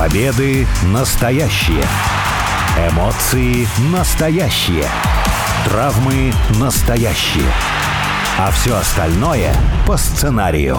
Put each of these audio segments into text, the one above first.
Победы настоящие. Эмоции настоящие. Травмы настоящие. А все остальное по сценарию.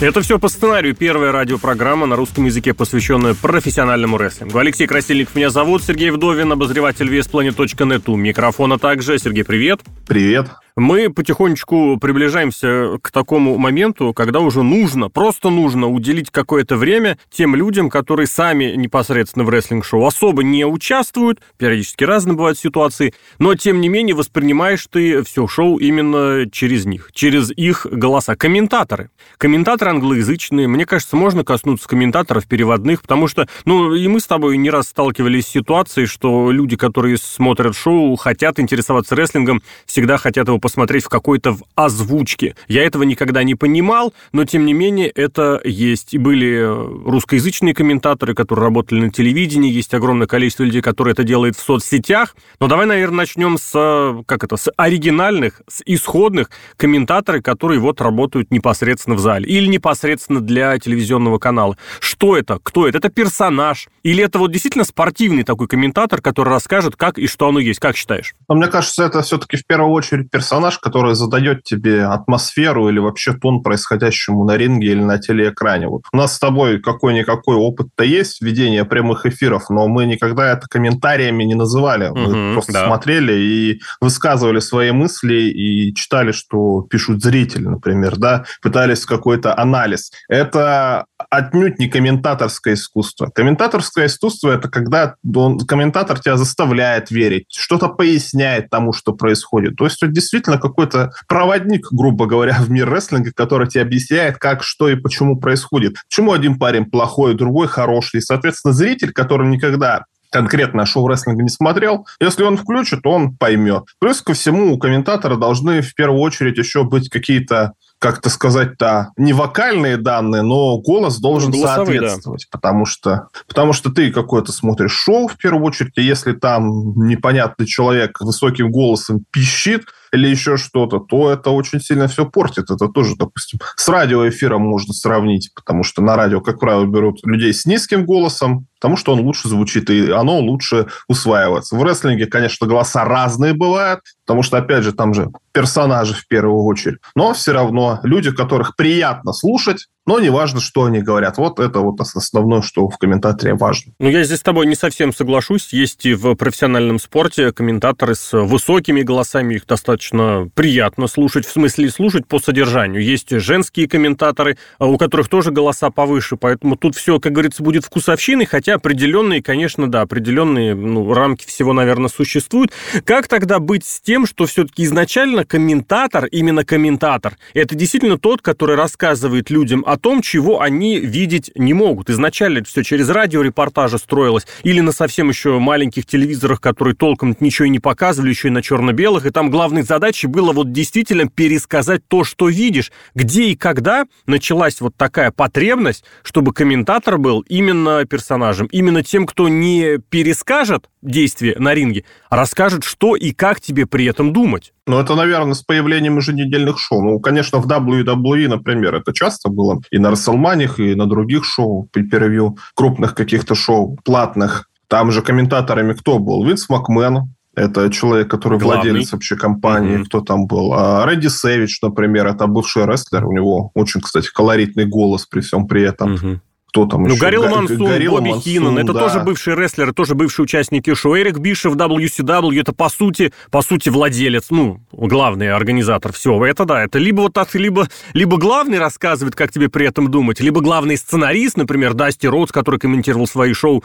Это все по сценарию. Первая радиопрограмма на русском языке, посвященная профессиональному рестлингу. Алексей Красильников меня зовут, Сергей Вдовин, обозреватель веспланет.нет. У микрофона также. Сергей, привет. Привет. Мы потихонечку приближаемся к такому моменту, когда уже нужно, просто нужно уделить какое-то время тем людям, которые сами непосредственно в рестлинг-шоу особо не участвуют, периодически разные бывают ситуации, но тем не менее воспринимаешь ты все шоу именно через них, через их голоса. Комментаторы. Комментаторы англоязычные. Мне кажется, можно коснуться комментаторов переводных, потому что, ну, и мы с тобой не раз сталкивались с ситуацией, что люди, которые смотрят шоу, хотят интересоваться рестлингом, всегда хотят его посмотреть в какой-то в озвучке. Я этого никогда не понимал, но тем не менее это есть. И были русскоязычные комментаторы, которые работали на телевидении, есть огромное количество людей, которые это делают в соцсетях. Но давай, наверное, начнем с, как это, с оригинальных, с исходных комментаторов, которые вот работают непосредственно в зале или непосредственно для телевизионного канала. Что это? Кто это? Это персонаж? Или это вот действительно спортивный такой комментатор, который расскажет, как и что оно есть? Как считаешь? Но мне кажется, это все-таки в первую очередь персонаж персонаж, который задает тебе атмосферу или вообще тон происходящему на ринге или на телеэкране. Вот у нас с тобой какой-никакой опыт-то есть ведения прямых эфиров, но мы никогда это комментариями не называли. Мы угу, просто да. смотрели и высказывали свои мысли и читали, что пишут зрители, например, да, пытались какой-то анализ. Это отнюдь не комментаторское искусство. Комментаторское искусство – это когда он, комментатор тебя заставляет верить, что-то поясняет тому, что происходит. То есть, это действительно какой-то проводник, грубо говоря, в мир рестлинга, который тебе объясняет, как, что и почему происходит. Почему один парень плохой, другой хороший. И, соответственно, зритель, который никогда конкретно шоу рестлинга не смотрел, если он включит, он поймет. Плюс ко всему у комментатора должны в первую очередь еще быть какие-то как-то сказать-то, не вокальные данные, но голос должен Голосовые, соответствовать, да. потому что потому что ты какое-то смотришь шоу в первую очередь, и если там непонятный человек высоким голосом пищит, или еще что-то, то это очень сильно все портит. Это тоже, допустим, с радиоэфиром можно сравнить, потому что на радио, как правило, берут людей с низким голосом, потому что он лучше звучит, и оно лучше усваивается. В рестлинге, конечно, голоса разные бывают, потому что, опять же, там же персонажи в первую очередь. Но все равно люди, которых приятно слушать, но не важно, что они говорят. Вот это вот основное, что в комментаторе важно. Ну, я здесь с тобой не совсем соглашусь. Есть и в профессиональном спорте комментаторы с высокими голосами, их достаточно приятно слушать, в смысле слушать по содержанию. Есть женские комментаторы, а у которых тоже голоса повыше, поэтому тут все, как говорится, будет вкусовщиной, хотя определенные, конечно, да, определенные ну, рамки всего, наверное, существуют. Как тогда быть с тем, что все-таки изначально комментатор, именно комментатор, это действительно тот, который рассказывает людям о том, чего они видеть не могут. Изначально это все через радиорепортажи строилось или на совсем еще маленьких телевизорах, которые толком ничего и не показывали, еще и на черно-белых. И там главной задачей было вот действительно пересказать то, что видишь. Где и когда началась вот такая потребность, чтобы комментатор был именно персонажем, именно тем, кто не перескажет действие на ринге, а расскажет, что и как тебе при этом думать. Ну, это, наверное, с появлением еженедельных шоу. Ну, конечно, в WWE, например, это часто было. И на Расселманиях, и на других шоу, при первью крупных каких-то шоу, платных. Там же комментаторами кто был? Винс Макмен, это человек, который Главный. владелец вообще компании. Mm-hmm. Кто там был? А Рэнди Сэвидж, например, это бывший рестлер. У него очень, кстати, колоритный голос при всем при этом. Mm-hmm кто там ну, еще? Горилла Мансун, Горилла Бобби Мансун, Хиннон, это да. тоже бывшие рестлеры, тоже бывшие участники шоу. Эрик Бишев, WCW, это по сути, по сути владелец, ну, главный организатор всего. Это да, это либо вот так, либо, либо главный рассказывает, как тебе при этом думать, либо главный сценарист, например, Дасти Роудс, который комментировал свои шоу,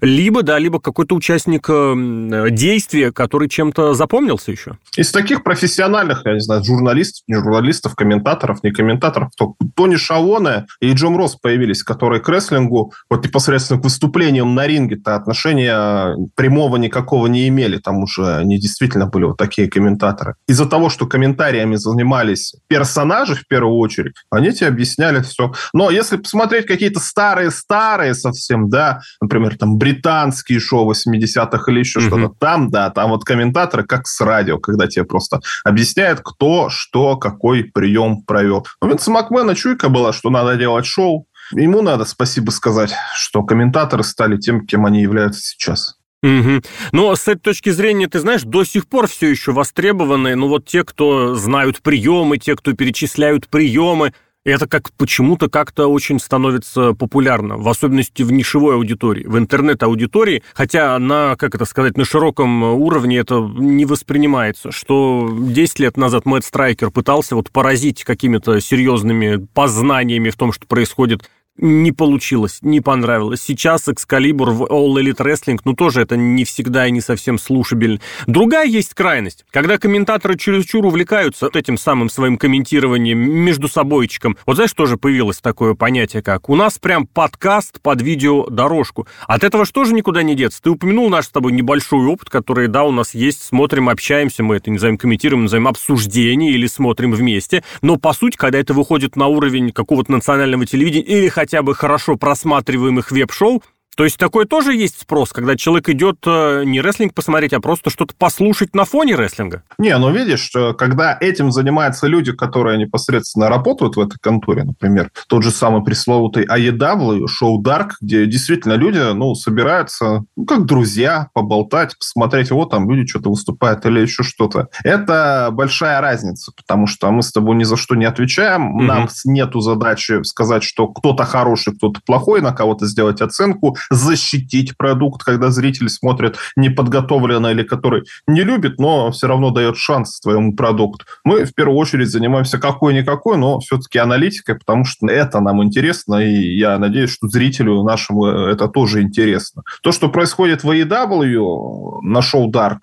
либо, да, либо какой-то участник э, действия, который чем-то запомнился еще. Из таких профессиональных, я не знаю, журналистов, не журналистов, комментаторов, не комментаторов, то Тони Шавоне и Джон Росс появились, которые к рестлингу, вот непосредственно к выступлениям на ринге-то отношения прямого никакого не имели. Там уже они действительно были вот такие комментаторы. Из-за того, что комментариями занимались персонажи в первую очередь, они тебе объясняли все. Но если посмотреть какие-то старые-старые совсем, да, например, там британские шоу 80-х или еще mm-hmm. что-то, там, да, там вот комментаторы как с радио, когда тебе просто объясняют, кто, что, какой прием провел. У Винса Макмена чуйка была, что надо делать шоу, ему надо спасибо сказать, что комментаторы стали тем, кем они являются сейчас. Угу. Но с этой точки зрения, ты знаешь, до сих пор все еще востребованы, ну вот те, кто знают приемы, те, кто перечисляют приемы, это как почему-то как-то очень становится популярно, в особенности в нишевой аудитории, в интернет-аудитории, хотя на, как это сказать, на широком уровне это не воспринимается, что 10 лет назад Мэтт Страйкер пытался вот поразить какими-то серьезными познаниями в том, что происходит не получилось, не понравилось. Сейчас Excalibur в All Elite Wrestling, ну, тоже это не всегда и не совсем слушабельно. Другая есть крайность, когда комментаторы чересчур увлекаются этим самым своим комментированием между собойчиком. Вот знаешь, тоже появилось такое понятие, как у нас прям подкаст под видеодорожку. От этого что же никуда не деться? Ты упомянул наш с тобой небольшой опыт, который, да, у нас есть, смотрим, общаемся, мы это называем комментируем, называем обсуждение или смотрим вместе. Но, по сути, когда это выходит на уровень какого-то национального телевидения или хотя хотя бы хорошо просматриваемых веб-шоу, то есть такой тоже есть спрос, когда человек идет э, не рестлинг посмотреть, а просто что-то послушать на фоне рестлинга? Не, ну видишь, когда этим занимаются люди, которые непосредственно работают в этой конторе, например, тот же самый пресловутый AEW, шоу Dark, где действительно люди, ну, собираются, ну, как друзья, поболтать, посмотреть, вот там люди что-то выступают или еще что-то. Это большая разница, потому что мы с тобой ни за что не отвечаем, угу. нам нету задачи сказать, что кто-то хороший, кто-то плохой, на кого-то сделать оценку, защитить продукт, когда зритель смотрит неподготовленно или который не любит, но все равно дает шанс своему продукту. Мы в первую очередь занимаемся какой-никакой, но все-таки аналитикой, потому что это нам интересно, и я надеюсь, что зрителю нашему это тоже интересно. То, что происходит в AEW на шоу Dark,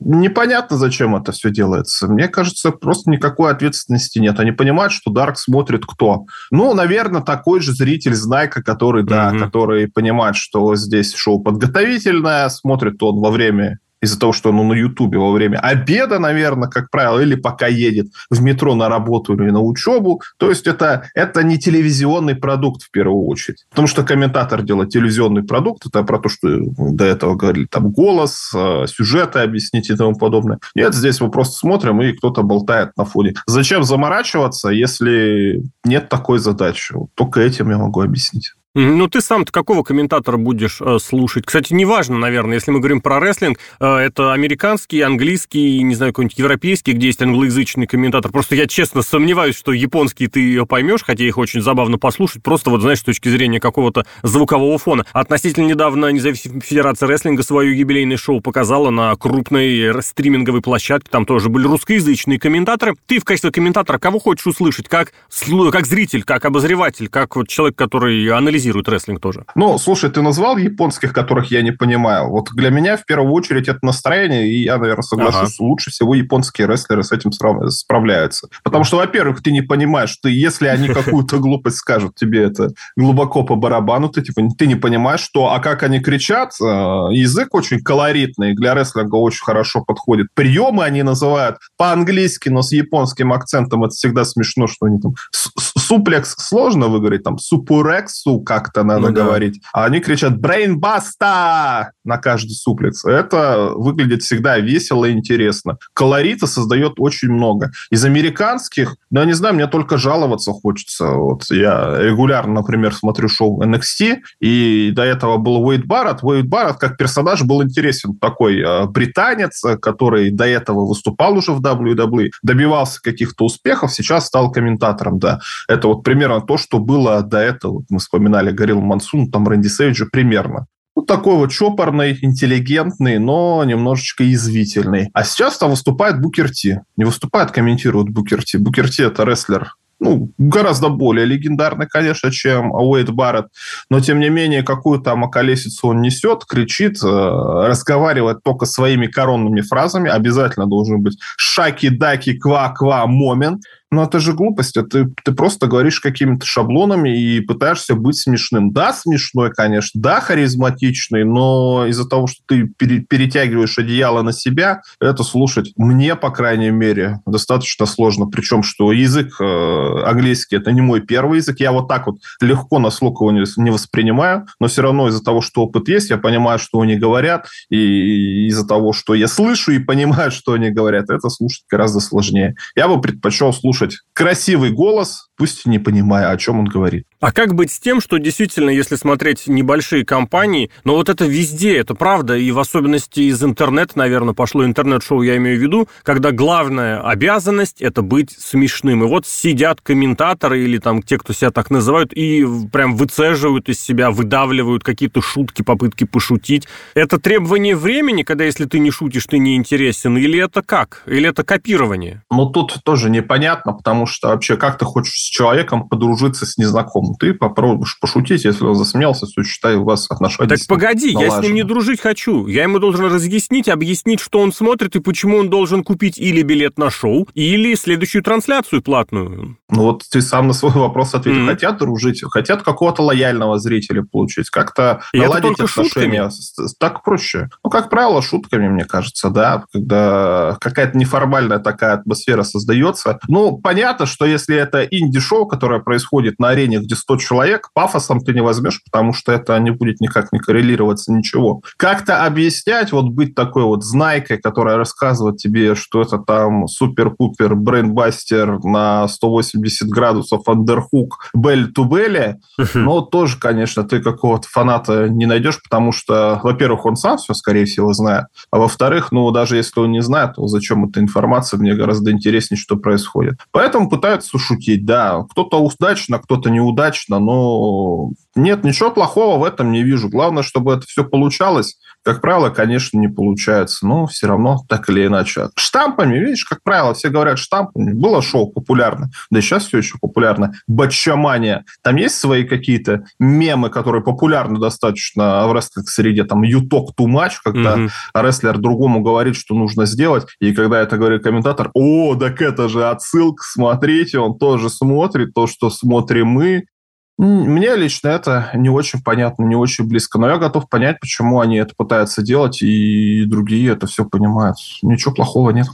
непонятно, зачем это все делается. Мне кажется, просто никакой ответственности нет. Они понимают, что Дарк смотрит кто. Ну, наверное, такой же зритель Знайка, который, да, mm-hmm. который понимает, что здесь шоу подготовительное, смотрит он во время из-за того, что оно на Ютубе во время обеда, наверное, как правило, или пока едет в метро на работу или на учебу. То есть это, это не телевизионный продукт в первую очередь. Потому что комментатор делает телевизионный продукт, это про то, что до этого говорили, там голос, э, сюжеты объяснить и тому подобное. Нет, здесь мы просто смотрим, и кто-то болтает на фоне. Зачем заморачиваться, если нет такой задачи? Только этим я могу объяснить. Ну, ты сам-то какого комментатора будешь э, слушать? Кстати, неважно, наверное, если мы говорим про рестлинг, э, это американский, английский, не знаю, какой-нибудь европейский, где есть англоязычный комментатор. Просто я честно сомневаюсь, что японский ты ее поймешь, хотя их очень забавно послушать, просто вот, знаешь, с точки зрения какого-то звукового фона. Относительно недавно независимая федерация рестлинга свое юбилейное шоу показала на крупной стриминговой площадке, там тоже были русскоязычные комментаторы. Ты в качестве комментатора кого хочешь услышать? Как, как зритель, как обозреватель, как вот человек, который анализирует анализирует рестлинг тоже. Ну, слушай, ты назвал японских, которых я не понимаю. Вот для меня в первую очередь это настроение, и я, наверное, соглашусь, ага. лучше всего японские рестлеры с этим справляются. Потому что, во-первых, ты не понимаешь, ты, если они какую-то глупость скажут, тебе это глубоко по барабану, ты, типа, ты не понимаешь, что, а как они кричат, э, язык очень колоритный, для рестлинга очень хорошо подходит. Приемы они называют по-английски, но с японским акцентом, это всегда смешно, что они там... Суплекс сложно выговорить, там, супурексу, как-то надо ну, говорить. Да. А они кричат «Брейнбаста!» на каждый суплекс. Это выглядит всегда весело и интересно. Колорита создает очень много. Из американских, да, не знаю, мне только жаловаться хочется. Вот я регулярно, например, смотрю шоу NXT, и до этого был Уэйд Барретт. Уэйд Барретт как персонаж был интересен. Такой э, британец, который до этого выступал уже в WWE, добивался каких-то успехов, сейчас стал комментатором, да. Это вот примерно то, что было до этого. Мы вспоминали финале Горилл Мансун, там Рэнди Сейджа примерно. Вот такой вот чопорный, интеллигентный, но немножечко язвительный. А сейчас там выступает Букерти. Не выступает, комментирует Букерти. Букерти это рестлер ну, гораздо более легендарный, конечно, чем Уэйд Барретт, но, тем не менее, какую там околесицу он несет, кричит, э, разговаривает только своими коронными фразами, обязательно должен быть шаки-даки, ква-ква момент, но это же глупость. Ты, ты просто говоришь какими-то шаблонами и пытаешься быть смешным. Да, смешной, конечно, да, харизматичный, но из-за того, что ты пере, перетягиваешь одеяло на себя, это слушать мне, по крайней мере, достаточно сложно. Причем, что язык э, английский это не мой первый язык. Я вот так вот легко на слух его не, не воспринимаю, но все равно из-за того, что опыт есть, я понимаю, что они говорят, и из-за того, что я слышу и понимаю, что они говорят, это слушать гораздо сложнее. Я бы предпочел слушать слушать красивый голос, пусть не понимая, о чем он говорит. А как быть с тем, что действительно, если смотреть небольшие компании, но вот это везде, это правда, и в особенности из интернета, наверное, пошло интернет-шоу, я имею в виду, когда главная обязанность – это быть смешным. И вот сидят комментаторы или там те, кто себя так называют, и прям выцеживают из себя, выдавливают какие-то шутки, попытки пошутить. Это требование времени, когда если ты не шутишь, ты не интересен, или это как? Или это копирование? Ну, тут тоже непонятно, потому что вообще как ты хочешь с человеком подружиться с незнакомым? Ты попробуешь пошутить, если он засмеялся, то считай, у вас отношения Так погоди, налажены. я с ним не дружить хочу. Я ему должен разъяснить, объяснить, что он смотрит и почему он должен купить или билет на шоу, или следующую трансляцию платную. Ну вот ты сам на свой вопрос ответил. Mm-hmm. Хотят дружить, хотят какого-то лояльного зрителя получить, как-то и наладить отношения. Шутками? Так проще. Ну, как правило, шутками, мне кажется, да, когда какая-то неформальная такая атмосфера создается. Ну, понятно, что если это инди-шоу, которое происходит на арене, где 100 человек, пафосом ты не возьмешь, потому что это не будет никак не коррелироваться ничего. Как-то объяснять, вот быть такой вот знайкой, которая рассказывает тебе, что это там супер-пупер брейнбастер на 180 градусов андерхук бель ту белли, но тоже, конечно, ты какого-то фаната не найдешь, потому что, во-первых, он сам все, скорее всего, знает, а во-вторых, ну, даже если он не знает, то зачем эта информация, мне гораздо интереснее, что происходит. Поэтому пытаются шутить, да. Кто-то удачно, кто-то неудачно, но нет, ничего плохого в этом не вижу. Главное, чтобы это все получалось. Как правило, конечно, не получается, но все равно так или иначе. Штампами, видишь, как правило, все говорят штампами. Было шоу популярно, да и сейчас все еще популярно. Батчамания. Там есть свои какие-то мемы, которые популярны достаточно в рестлинг-среде. Там you talk too much, когда mm-hmm. рестлер другому говорит, что нужно сделать, и когда это говорит комментатор, о, так это же отсылка, смотрите, он тоже смотрит то, что смотрим мы, мне лично это не очень понятно, не очень близко. Но я готов понять, почему они это пытаются делать, и другие это все понимают. Ничего плохого нет.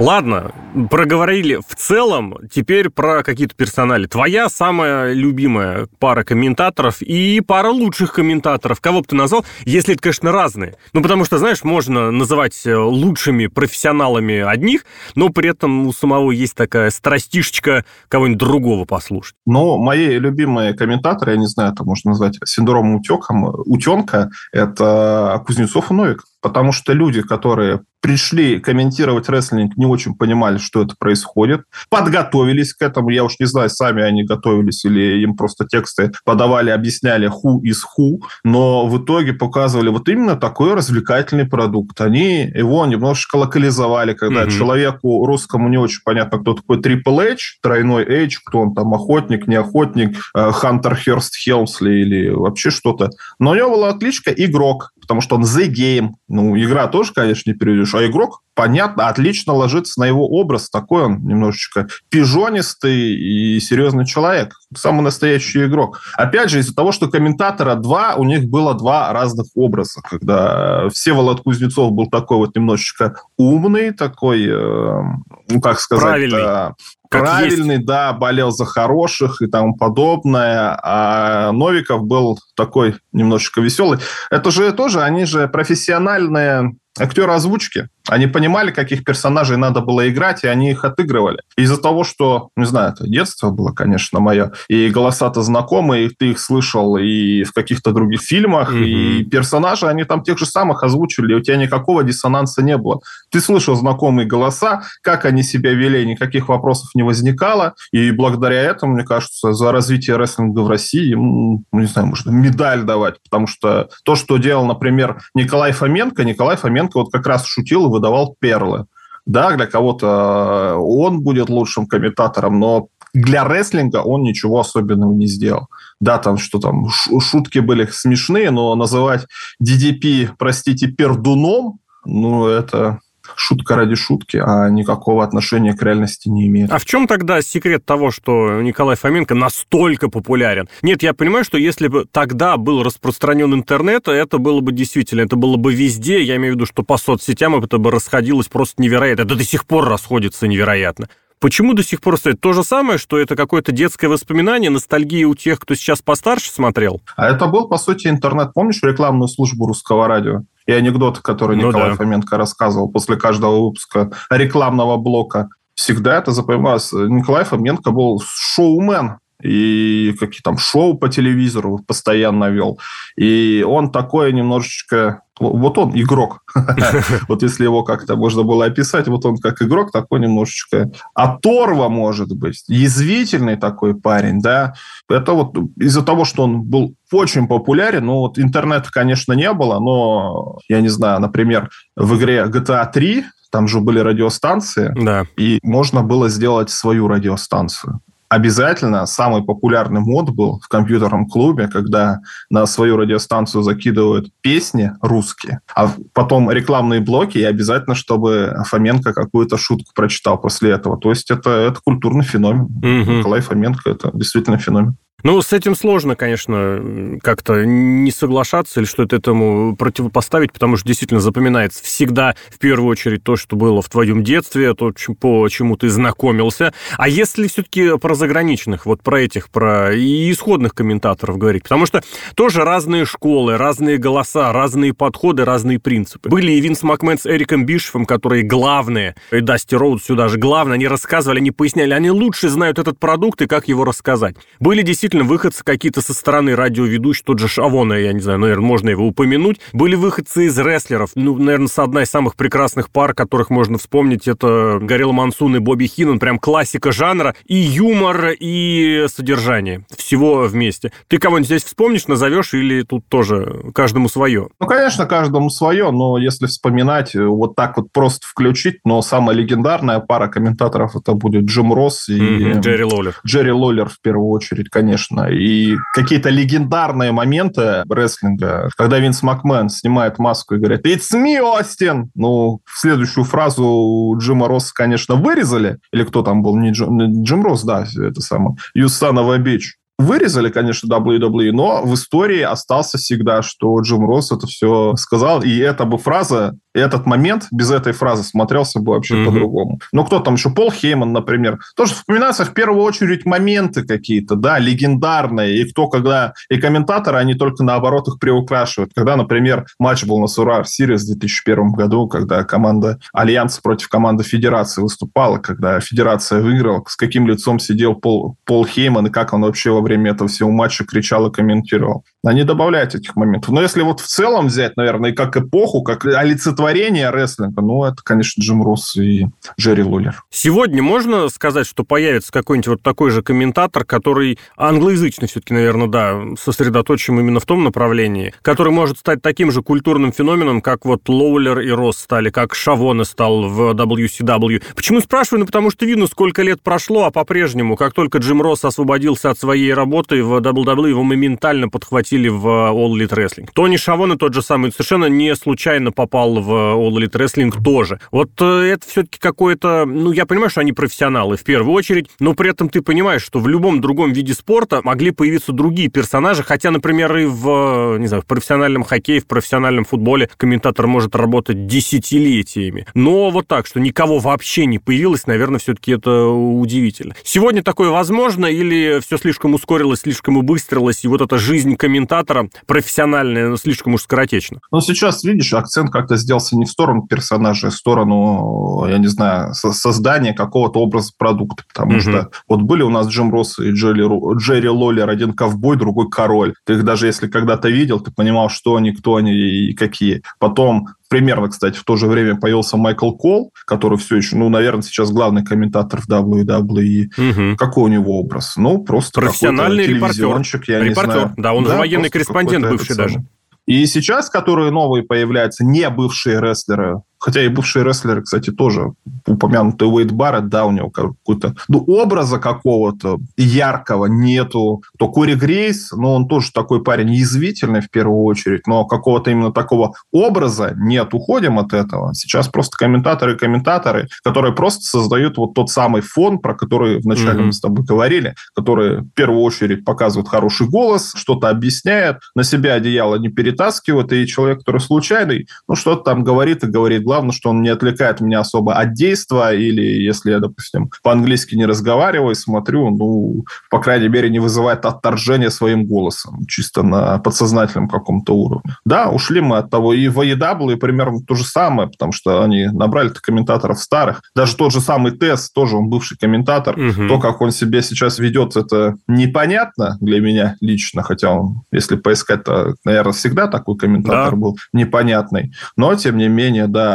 Ладно, проговорили в целом, теперь про какие-то персонали. Твоя самая любимая пара комментаторов и пара лучших комментаторов. Кого бы ты назвал, если это, конечно, разные. Ну, потому что, знаешь, можно называть э, лучшими профессионалами одних, но при этом у самого есть такая страстишечка кого-нибудь другого послушать. Ну, мои любимые комментаторы, я не знаю, это можно назвать синдромом утеком, утенка, это Кузнецов и Новик. Потому что люди, которые пришли комментировать рестлинг, не очень понимали, что это происходит, подготовились к этому, я уж не знаю, сами они готовились или им просто тексты подавали, объясняли who is who, но в итоге показывали вот именно такой развлекательный продукт. Они его немножечко локализовали, когда mm-hmm. человеку русскому не очень понятно, кто такой Triple H, тройной H, кто он там, охотник, не охотник, Хантер Херст Хелмсли или вообще что-то. Но у него была отличка игрок, потому что он the game. Ну, игра тоже, конечно, не переведешь, а игрок, понятно, отлично ложится на его образ. Такой он немножечко пижонистый и серьезный человек. Самый настоящий игрок. Опять же, из-за того, что комментатора два, у них было два разных образа. Когда Всеволод Кузнецов был такой вот немножечко умный, такой, э, ну, как сказать... Правильный. Как правильный, есть. да, болел за хороших и тому подобное. А Новиков был такой немножечко веселый. Это же тоже, они же профессиональные актеры озвучки. Они понимали, каких персонажей надо было играть, и они их отыгрывали. Из-за того, что, не знаю, это детство было, конечно, мое, и голоса-то знакомые, и ты их слышал и в каких-то других фильмах, mm-hmm. и персонажи, они там тех же самых озвучили, и у тебя никакого диссонанса не было. Ты слышал знакомые голоса, как они себя вели, никаких вопросов не возникало, и благодаря этому, мне кажется, за развитие рестлинга в России, ну, не знаю, можно медаль давать, потому что то, что делал, например, Николай Фоменко, Николай Фоменко вот как раз шутил выдавал перлы. Да, для кого-то он будет лучшим комментатором, но для рестлинга он ничего особенного не сделал. Да, там что там, шутки были смешные, но называть DDP, простите, пердуном, ну, это шутка ради шутки, а никакого отношения к реальности не имеет. А в чем тогда секрет того, что Николай Фоменко настолько популярен? Нет, я понимаю, что если бы тогда был распространен интернет, это было бы действительно, это было бы везде, я имею в виду, что по соцсетям это бы расходилось просто невероятно. Это до сих пор расходится невероятно. Почему до сих пор стоит? То же самое, что это какое-то детское воспоминание, ностальгия у тех, кто сейчас постарше смотрел? А это был, по сути, интернет. Помнишь рекламную службу русского радио? И анекдот, который ну, Николай да. Фоменко рассказывал после каждого выпуска рекламного блока. всегда это запоминалось. Николай Фоменко был шоумен, и какие там шоу по телевизору постоянно вел. И он такой немножечко... Вот он игрок. Вот если его как-то можно было описать, вот он как игрок такой немножечко оторва, может быть, язвительный такой парень, да. Это вот из-за того, что он был очень популярен, ну вот интернета, конечно, не было, но, я не знаю, например, в игре GTA 3 там же были радиостанции, да. и можно было сделать свою радиостанцию обязательно самый популярный мод был в компьютерном клубе, когда на свою радиостанцию закидывают песни русские, а потом рекламные блоки, и обязательно, чтобы Фоменко какую-то шутку прочитал после этого. То есть это, это культурный феномен. Угу. Николай Фоменко – это действительно феномен. Ну, с этим сложно, конечно, как-то не соглашаться или что-то этому противопоставить, потому что действительно запоминается всегда, в первую очередь, то, что было в твоем детстве, то, по чему ты знакомился. А если все-таки про заграничных, вот про этих, про исходных комментаторов говорить, потому что тоже разные школы, разные голоса, разные подходы, разные принципы. Были и Винс Макмен с Эриком Бишефом, которые главные, и Дасти Роуд сюда же главное, они рассказывали, они поясняли, они лучше знают этот продукт и как его рассказать. Были действительно действительно выходцы какие-то со стороны радиоведущих, тот же Шавона, я не знаю, наверное, можно его упомянуть. Были выходцы из рестлеров. Ну, наверное, одна из самых прекрасных пар, которых можно вспомнить, это Горелла Мансун и Бобби Хиннон. Прям классика жанра. И юмор, и содержание. Всего вместе. Ты кого-нибудь здесь вспомнишь, назовешь, или тут тоже каждому свое? Ну, конечно, каждому свое, но если вспоминать, вот так вот просто включить, но самая легендарная пара комментаторов это будет Джим Росс и... Mm-hmm. Джерри Лоллер. Джерри Лоллер в первую очередь, конечно конечно. И какие-то легендарные моменты рестлинга, когда Винс Макмен снимает маску и говорит «It's me, Остин!» Ну, следующую фразу Джима Росса, конечно, вырезали. Или кто там был? Не Джим, Джим Росс, да, это самое. «You son of a bitch». Вырезали, конечно, WWE, но в истории остался всегда, что Джим Росс это все сказал, и эта бы фраза этот момент без этой фразы смотрелся бы вообще mm-hmm. по-другому. Ну, кто там еще? Пол Хейман, например. Тоже вспоминаются в первую очередь моменты какие-то, да, легендарные. И кто, когда... И комментаторы, они только наоборот их приукрашивают. Когда, например, матч был на Survivor Series в 2001 году, когда команда Альянс против команды Федерации выступала, когда Федерация выиграла, с каким лицом сидел Пол, Пол Хейман и как он вообще во время этого всего матча кричал и комментировал. Они добавляют этих моментов. Но если вот в целом взять, наверное, и как эпоху, как олицетворение рестлинга, ну, это, конечно, Джим Росс и Джерри Лулер. Сегодня можно сказать, что появится какой-нибудь вот такой же комментатор, который англоязычный все-таки, наверное, да, сосредоточим именно в том направлении, который может стать таким же культурным феноменом, как вот Лоулер и Росс стали, как Шавона стал в WCW. Почему спрашиваю? Ну, потому что видно, сколько лет прошло, а по-прежнему, как только Джим Росс освободился от своей работы в WWE, его моментально подхватили в All Elite Wrestling. Тони Шавона тот же самый, совершенно не случайно попал в All Elite Wrestling тоже. Вот э, это все-таки какое-то... Ну, я понимаю, что они профессионалы в первую очередь, но при этом ты понимаешь, что в любом другом виде спорта могли появиться другие персонажи, хотя, например, и в, не знаю, в профессиональном хоккее, в профессиональном футболе комментатор может работать десятилетиями. Но вот так, что никого вообще не появилось, наверное, все-таки это удивительно. Сегодня такое возможно или все слишком ускорилось, слишком убыстрилось, и вот эта жизнь комментатора профессиональная слишком уж скоротечна? Ну, сейчас, видишь, акцент как-то сделал двигался не в сторону персонажа, а в сторону, я не знаю, создания какого-то образа продукта. Потому mm-hmm. что вот были у нас Джим Росс и Джерри, Джерри Лоллер, один ковбой, другой король. Ты их даже если когда-то видел, ты понимал, что они, кто они и какие. Потом примерно, кстати, в то же время появился Майкл Кол, который все еще, ну, наверное, сейчас главный комментатор в WWE. Угу. Какой у него образ? Ну, просто профессиональный репортер. Я репортер. Не знаю. Да, он да, же военный корреспондент бывший даже. И сейчас, которые новые появляются, не бывшие рестлеры, Хотя и бывшие рестлеры, кстати, тоже упомянутый Уэйд Барретт, да, у него какой-то ну, образа какого-то яркого нету. То Кори Грейс, ну, он тоже такой парень язвительный в первую очередь, но какого-то именно такого образа нет. Уходим от этого. Сейчас просто комментаторы комментаторы, которые просто создают вот тот самый фон, про который вначале mm-hmm. мы с тобой говорили, которые в первую очередь показывают хороший голос, что-то объясняет, на себя одеяло не перетаскивают, и человек, который случайный, ну, что-то там говорит и говорит Главное, что он не отвлекает меня особо от действа, или если я, допустим, по-английски не разговариваю, смотрю, ну, по крайней мере, не вызывает отторжения своим голосом, чисто на подсознательном каком-то уровне. Да, ушли мы от того. И в AEW примерно то же самое, потому что они набрали-то комментаторов старых. Даже тот же самый Тесс, тоже он бывший комментатор. Угу. То, как он себя сейчас ведет, это непонятно для меня лично, хотя он, если поискать, то, наверное, всегда такой комментатор да. был непонятный. Но, тем не менее, да,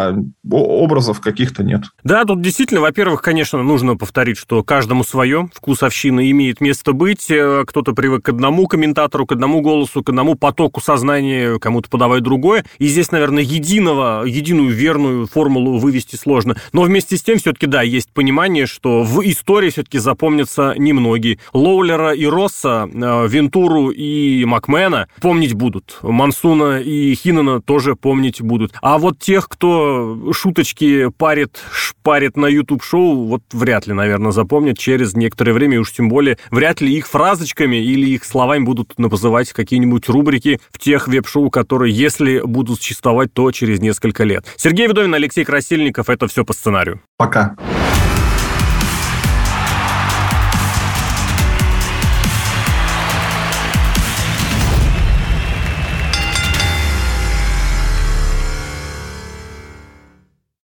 образов каких-то нет. Да, тут действительно, во-первых, конечно, нужно повторить, что каждому свое. Вкусовщина имеет место быть. Э, кто-то привык к одному комментатору, к одному голосу, к одному потоку сознания, кому-то подавать другое. И здесь, наверное, единого, единую верную формулу вывести сложно. Но вместе с тем, все-таки, да, есть понимание, что в истории все-таки запомнятся немногие. Лоулера и Росса, э, Вентуру и Макмена помнить будут. Мансуна и Хиннена тоже помнить будут. А вот тех, кто шуточки парит, шпарит на YouTube-шоу, вот вряд ли, наверное, запомнят через некоторое время, и уж тем более вряд ли их фразочками или их словами будут называть какие-нибудь рубрики в тех веб-шоу, которые, если будут существовать, то через несколько лет. Сергей Вдовин, Алексей Красильников. Это все по сценарию. Пока.